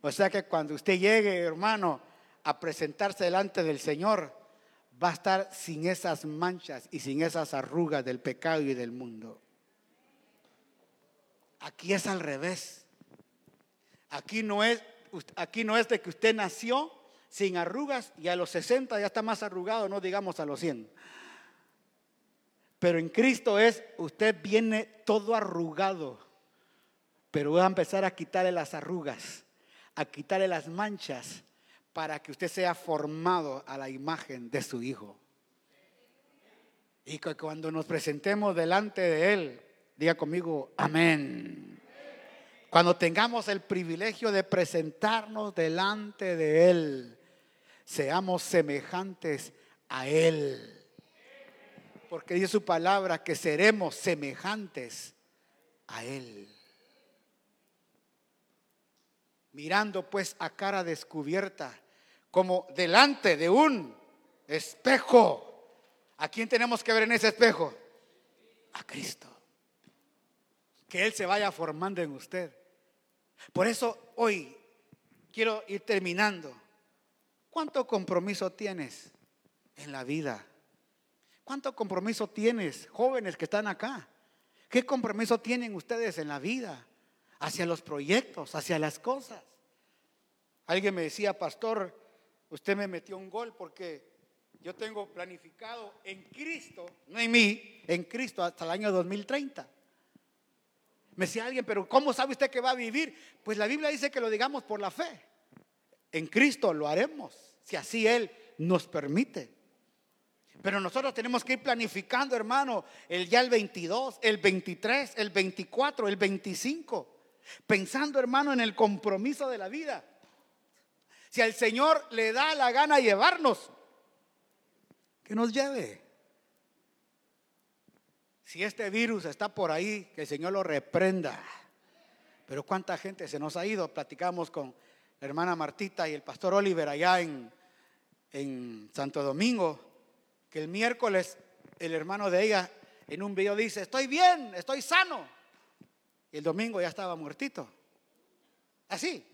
O sea que cuando usted llegue, hermano, a presentarse delante del Señor, va a estar sin esas manchas y sin esas arrugas del pecado y del mundo. Aquí es al revés. Aquí no es, aquí no es de que usted nació sin arrugas y a los 60 ya está más arrugado, no digamos a los 100. Pero en Cristo es, usted viene todo arrugado, pero va a empezar a quitarle las arrugas, a quitarle las manchas, para que usted sea formado a la imagen de su Hijo. Y que cuando nos presentemos delante de Él, diga conmigo, amén. Cuando tengamos el privilegio de presentarnos delante de Él, seamos semejantes a Él porque dice su palabra que seremos semejantes a Él. Mirando pues a cara descubierta, como delante de un espejo. ¿A quién tenemos que ver en ese espejo? A Cristo. Que Él se vaya formando en usted. Por eso hoy quiero ir terminando. ¿Cuánto compromiso tienes en la vida? ¿Cuánto compromiso tienes, jóvenes que están acá? ¿Qué compromiso tienen ustedes en la vida? Hacia los proyectos, hacia las cosas. Alguien me decía, pastor, usted me metió un gol porque yo tengo planificado en Cristo, no en mí, en Cristo hasta el año 2030. Me decía alguien, pero ¿cómo sabe usted que va a vivir? Pues la Biblia dice que lo digamos por la fe. En Cristo lo haremos, si así Él nos permite. Pero nosotros tenemos que ir planificando, hermano, el ya el 22, el 23, el 24, el 25. Pensando, hermano, en el compromiso de la vida. Si al Señor le da la gana llevarnos, que nos lleve. Si este virus está por ahí, que el Señor lo reprenda. Pero cuánta gente se nos ha ido. Platicamos con la hermana Martita y el pastor Oliver allá en, en Santo Domingo que el miércoles el hermano de ella en un video dice, estoy bien, estoy sano. Y el domingo ya estaba muertito. Así.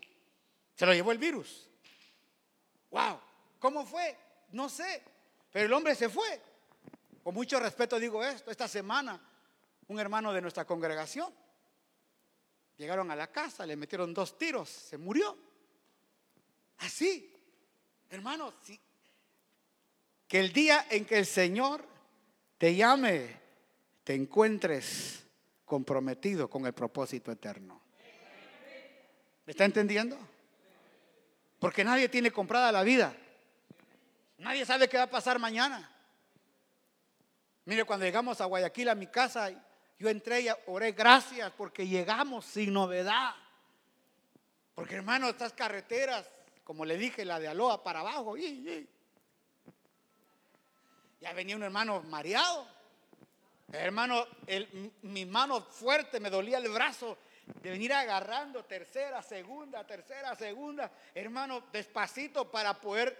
Se lo llevó el virus. Wow. ¿Cómo fue? No sé. Pero el hombre se fue. Con mucho respeto digo esto. Esta semana, un hermano de nuestra congregación, llegaron a la casa, le metieron dos tiros, se murió. Así. Hermano, si que el día en que el Señor te llame, te encuentres comprometido con el propósito eterno. ¿Me está entendiendo? Porque nadie tiene comprada la vida. Nadie sabe qué va a pasar mañana. Mire, cuando llegamos a Guayaquil, a mi casa, yo entré y oré gracias porque llegamos sin novedad. Porque hermano, estas carreteras, como le dije, la de Aloa para abajo, y, ya venía un hermano mareado. hermano, mi mano fuerte me dolía el brazo de venir agarrando tercera, segunda, tercera, segunda. Hermano, despacito para poder.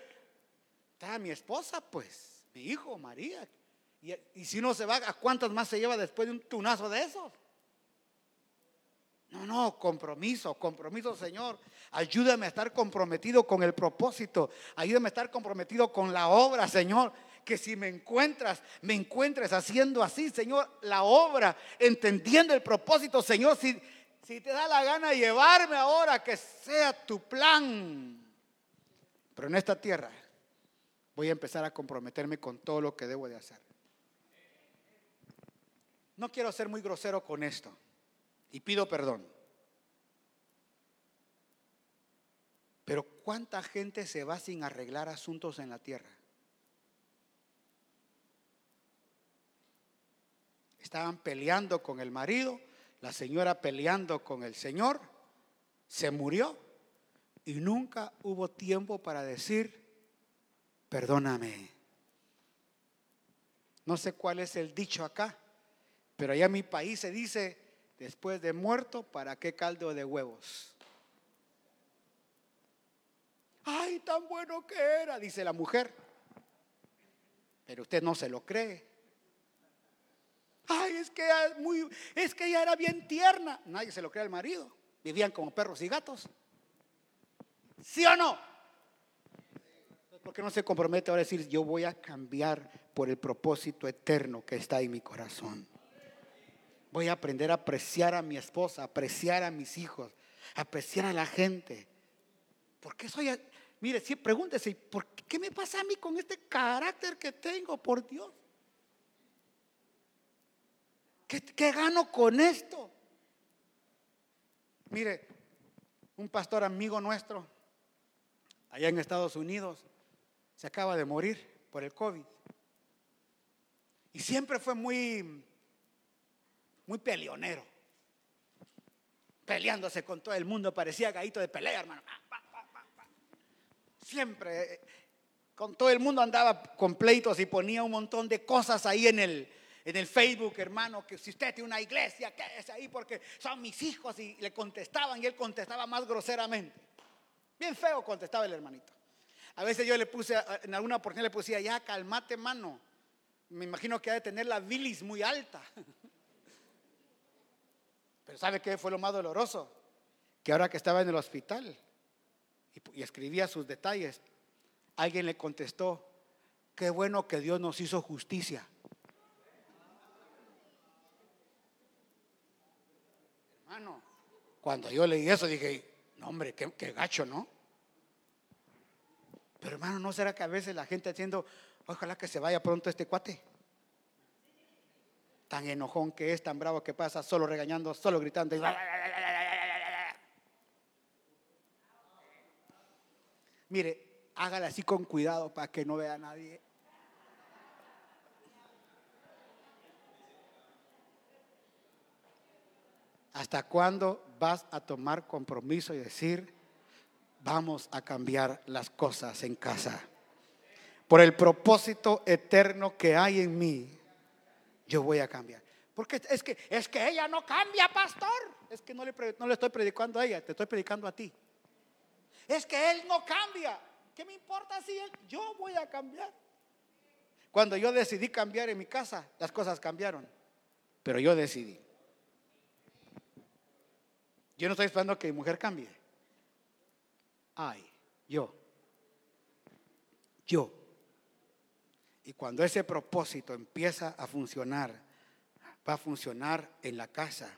Está mi esposa, pues, mi hijo, María. Y, si uno se va, ¿a cuántas más se lleva después de un tunazo de esos? No, no, compromiso, compromiso, Señor. Ayúdame a estar comprometido con el propósito. Ayúdame a estar comprometido con la obra, Señor. Que si me encuentras, me encuentres haciendo así, Señor, la obra, entendiendo el propósito, Señor. Si, si te da la gana llevarme ahora, que sea tu plan. Pero en esta tierra voy a empezar a comprometerme con todo lo que debo de hacer. No quiero ser muy grosero con esto y pido perdón. Pero ¿cuánta gente se va sin arreglar asuntos en la tierra? Estaban peleando con el marido, la señora peleando con el señor, se murió y nunca hubo tiempo para decir, perdóname. No sé cuál es el dicho acá, pero allá en mi país se dice, después de muerto, ¿para qué caldo de huevos? Ay, tan bueno que era, dice la mujer. Pero usted no se lo cree. Ay, es que muy, es que ella era bien tierna. Nadie se lo cree al marido. Vivían como perros y gatos. ¿Sí o no? ¿Por qué no se compromete ahora a decir, yo voy a cambiar por el propósito eterno que está en mi corazón? Voy a aprender a apreciar a mi esposa, apreciar a mis hijos, apreciar a la gente. ¿Por qué soy? Mire, si pregúntese, ¿por qué me pasa a mí con este carácter que tengo, por Dios? ¿Qué, qué gano con esto? Mire, un pastor amigo nuestro, allá en Estados Unidos, se acaba de morir por el COVID. Y siempre fue muy muy peleonero. Peleándose con todo el mundo, parecía gallito de pelea, hermano. Siempre eh, con todo el mundo andaba con pleitos y ponía un montón de cosas ahí en el, en el Facebook, hermano, que si usted tiene una iglesia, es ahí porque son mis hijos. Y le contestaban y él contestaba más groseramente. Bien feo contestaba el hermanito. A veces yo le puse, en alguna oportunidad le puse, ya calmate, mano. Me imagino que ha de tener la bilis muy alta. Pero ¿sabe qué fue lo más doloroso? Que ahora que estaba en el hospital y, escribía sus detalles, alguien le contestó, qué bueno que Dios nos hizo justicia. Cuando yo leí eso dije, no hombre, qué, gacho, ¿no? Pero hermano, ¿no será que a veces la gente haciendo, ojalá que se vaya pronto este cuate? tan enojón que es, tan bravo que pasa, solo regañando, solo gritando. Mire, hágala así con cuidado para que no vea a nadie. ¿Hasta cuándo vas a tomar compromiso y decir, vamos a cambiar las cosas en casa? Por el propósito eterno que hay en mí, yo voy a cambiar. Porque es que, es que ella no cambia, pastor. Es que no le, no le estoy predicando a ella, te estoy predicando a ti. Es que él no cambia. ¿Qué me importa si él? Yo voy a cambiar. Cuando yo decidí cambiar en mi casa, las cosas cambiaron. Pero yo decidí. Yo no estoy esperando que mi mujer cambie. Ay, yo. Yo. Y cuando ese propósito empieza a funcionar, va a funcionar en la casa,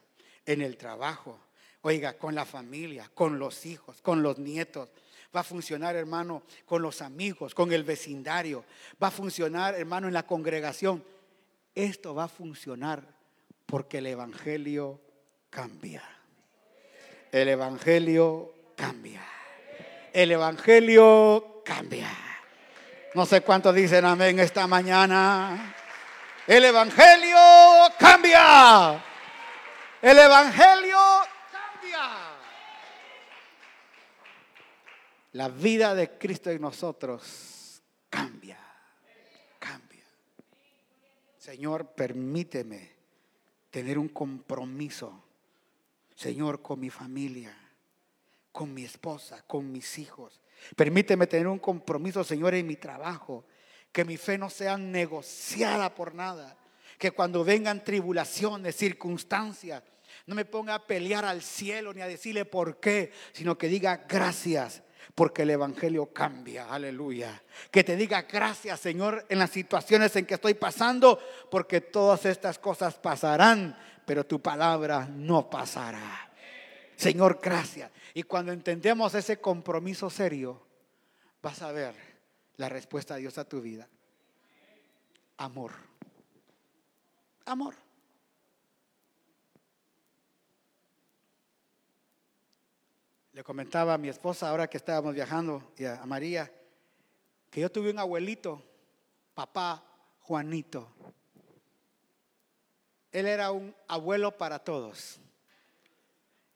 en el trabajo, oiga, con la familia, con los hijos, con los nietos. Va a funcionar, hermano, con los amigos, con el vecindario. Va a funcionar, hermano, en la congregación. Esto va a funcionar porque el Evangelio cambia. El Evangelio cambia. El Evangelio cambia. No sé cuántos dicen amén esta mañana. El Evangelio cambia. El Evangelio cambia. La vida de Cristo en nosotros cambia. Cambia. Señor, permíteme tener un compromiso. Señor, con mi familia, con mi esposa, con mis hijos Permíteme tener un compromiso, Señor, en mi trabajo. Que mi fe no sea negociada por nada. Que cuando vengan tribulaciones, circunstancias, No me ponga a pelear al cielo ni a decirle por qué, sino que diga gracias porque el Evangelio cambia, aleluya. Que te diga gracias Señor en las situaciones en que estoy pasando, porque todas estas cosas pasarán, pero tu palabra no pasará. Señor, gracias. Y cuando entendemos ese compromiso serio, vas a ver la respuesta de Dios a tu vida. Amor. Amor. Le comentaba a mi esposa ahora que estábamos viajando y a María que yo tuve un abuelito, papá Juanito. Él era un abuelo para todos.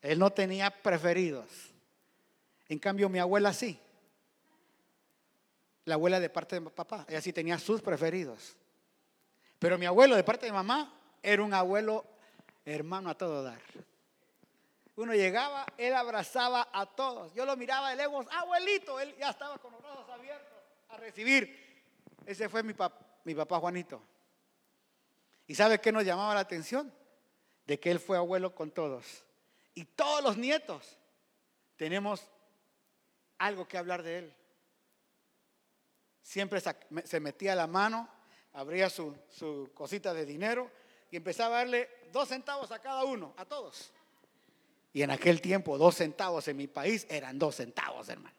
Él no tenía preferidos. En cambio, mi abuela sí. La abuela de parte de papá, ella sí tenía sus preferidos. Pero mi abuelo de parte de mamá era un abuelo hermano a todo dar. Uno llegaba, él abrazaba a todos. Yo lo miraba de lejos, abuelito, él ya estaba con los brazos abiertos a recibir. Ese fue mi, mi papá Juanito. ¿Y sabe qué nos llamaba la atención? De que él fue abuelo con todos. Y todos los nietos tenemos algo que hablar de él. Siempre se metía la mano, abría su, cosita de dinero y empezaba a darle dos centavos a cada uno, a todos. Y en aquel tiempo, dos centavos en mi país eran dos centavos, hermano.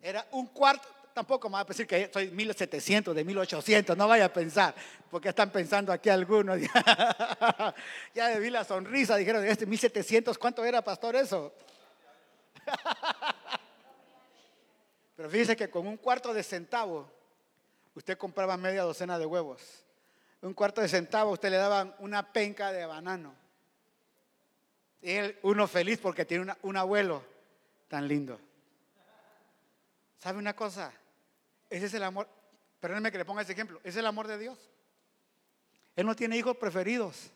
Era un cuarto, tampoco me va a decir que soy 1700, de 1800, no vaya a pensar, porque están pensando aquí algunos. ya vi la sonrisa, dijeron, este 1700, ¿cuánto era, pastor, eso? Pero fíjese que con un cuarto de centavo, usted compraba media docena de huevos. Un cuarto de centavo, usted le daban una penca de banano. Y él, uno feliz porque tiene un abuelo tan lindo. ¿Sabe una cosa? Ese es el amor. Perdónenme que le ponga ese ejemplo. Es el amor de Dios. Él no tiene hijos preferidos.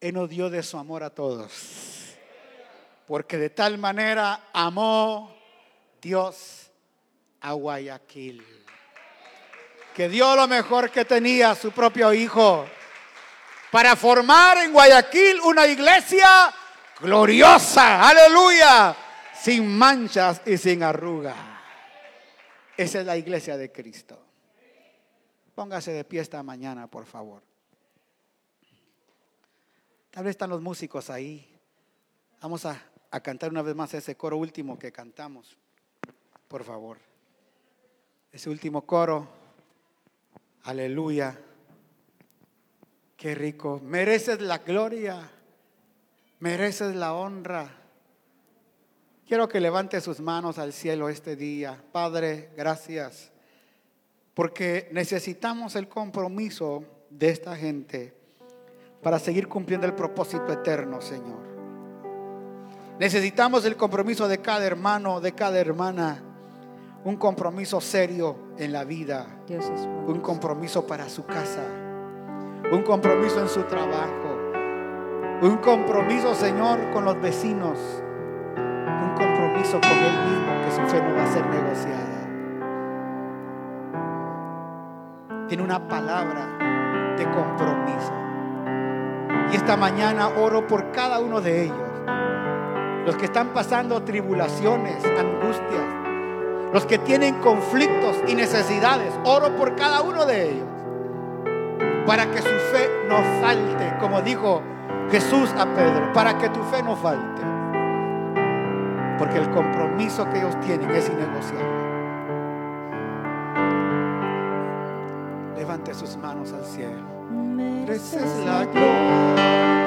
Él nos dio de su amor a todos. Porque de tal manera amó Dios a Guayaquil. Que dio lo mejor que tenía, su propio hijo para formar en Guayaquil una iglesia gloriosa, aleluya, sin manchas y sin arruga. Esa es la iglesia de Cristo. Póngase de pie esta mañana, por favor. Tal vez están los músicos ahí. Vamos a, cantar una vez más ese coro último que cantamos, por favor. Ese último coro, aleluya. Qué rico. Mereces la gloria. Mereces la honra. Quiero que levante sus manos al cielo este día. Padre, gracias. Porque necesitamos el compromiso de esta gente para seguir cumpliendo el propósito eterno, Señor. Necesitamos el compromiso de cada hermano, de cada hermana. Un compromiso serio en la vida. un compromiso para su casa un compromiso en su trabajo, un compromiso, Señor, con los vecinos, compromiso con Él mismo, que su fe no va a ser negociada. Tiene una palabra de compromiso. Y esta mañana oro por cada uno de ellos, los que están pasando tribulaciones, angustias, los que tienen conflictos y necesidades, oro por cada uno de ellos para que su fe no falte, como dijo Jesús a Pedro, para que tu fe no falte. Porque el compromiso que ellos tienen es innegociable. Levante sus manos al cielo. Mereces la gloria.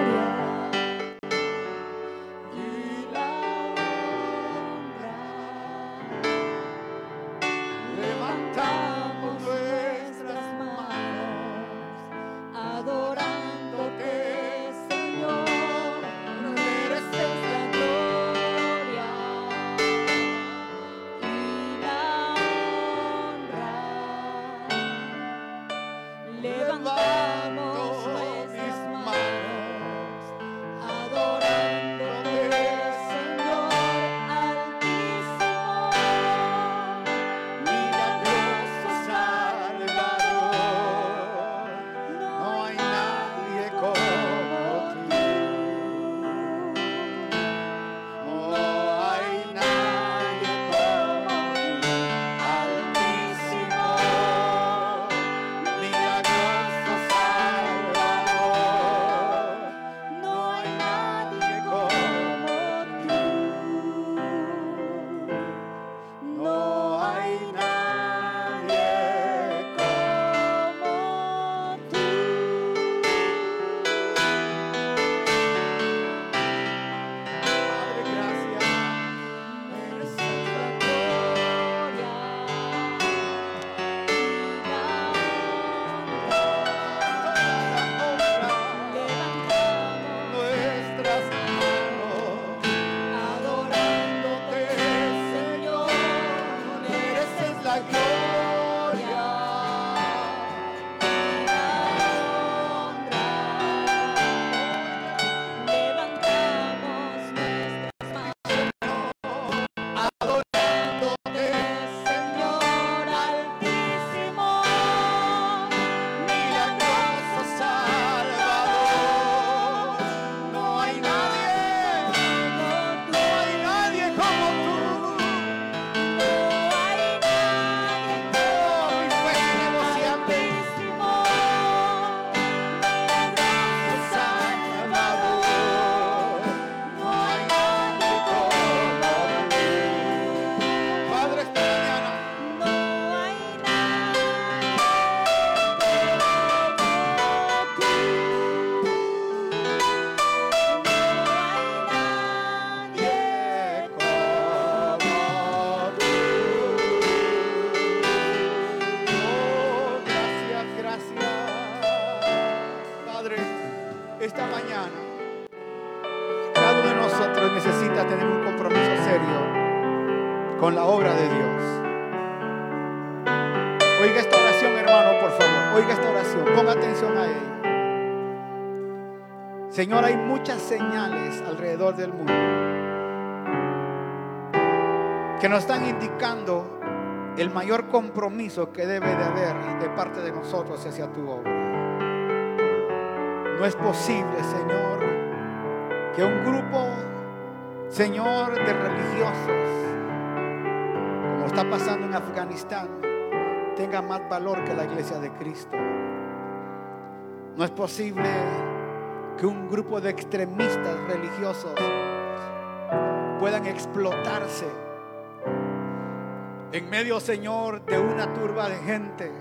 Que nos están indicando el mayor compromiso que debe de haber de parte de nosotros hacia tu obra. No es posible, Señor, que un grupo, Señor, de religiosos, como está pasando en Afganistán, tenga más valor que la iglesia de Cristo. No es posible que un grupo de extremistas religiosos puedan explotarse en medio, Señor, de una turba de gente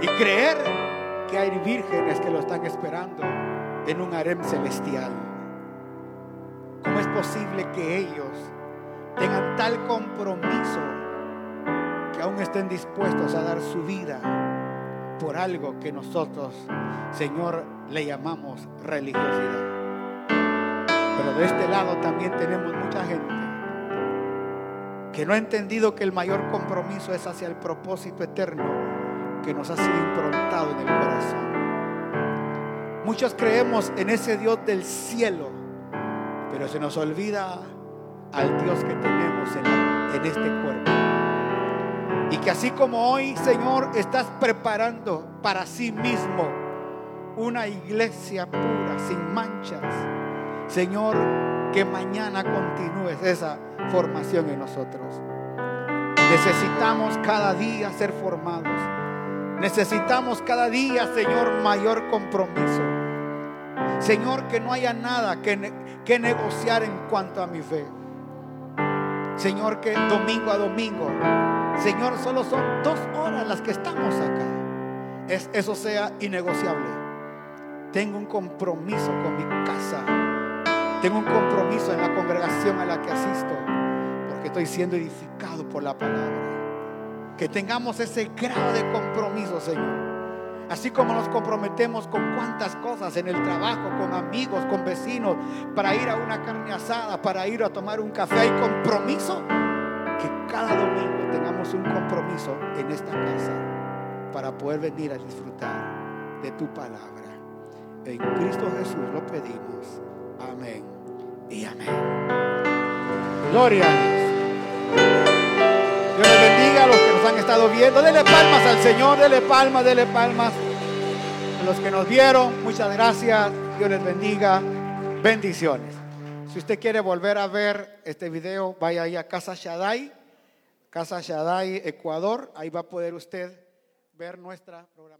y creer que hay vírgenes que lo están esperando en un harem celestial. ¿Cómo es posible que ellos tengan tal compromiso que aún estén dispuestos a dar su vida por algo que nosotros, Señor, le llamamos religiosidad? Pero de este lado también tenemos mucha gente que no ha entendido que el mayor compromiso es hacia el propósito eterno que nos ha sido improntado en el corazón. Muchos creemos en ese Dios del cielo, pero se nos olvida al Dios que tenemos en, en este cuerpo. Y que así como hoy, Señor, estás preparando para sí mismo una iglesia pura, sin manchas, Señor, que mañana continúes esa formación en nosotros. Necesitamos cada día ser formados. Necesitamos cada día, Señor, mayor compromiso. Señor, que no haya nada que, que negociar en cuanto a mi fe. Señor, que domingo a domingo, Señor, solo son dos horas las que estamos acá. Es, eso sea innegociable. Tengo un compromiso con mi casa. Tengo un compromiso en la congregación a la que asisto estoy siendo edificado por la palabra. Que tengamos ese grado de compromiso, Señor. Así como nos comprometemos con cuantas cosas en el trabajo, con amigos, con vecinos, para ir a una carne asada, para ir a tomar un café, hay compromiso. Que cada domingo tengamos un compromiso en esta casa para poder venir a disfrutar de tu palabra. En Cristo Jesús lo pedimos. Amén y amén. Gloria a Dios. Dios les bendiga a los que nos han estado viendo. Dele palmas al Señor, dele palmas, dele palmas. A los que nos vieron, muchas gracias. Dios les bendiga. Bendiciones. Si usted quiere volver a ver este video, vaya ahí a Casa Shaddai, Casa Shaddai, Ecuador. Ahí va a poder usted ver nuestra programación.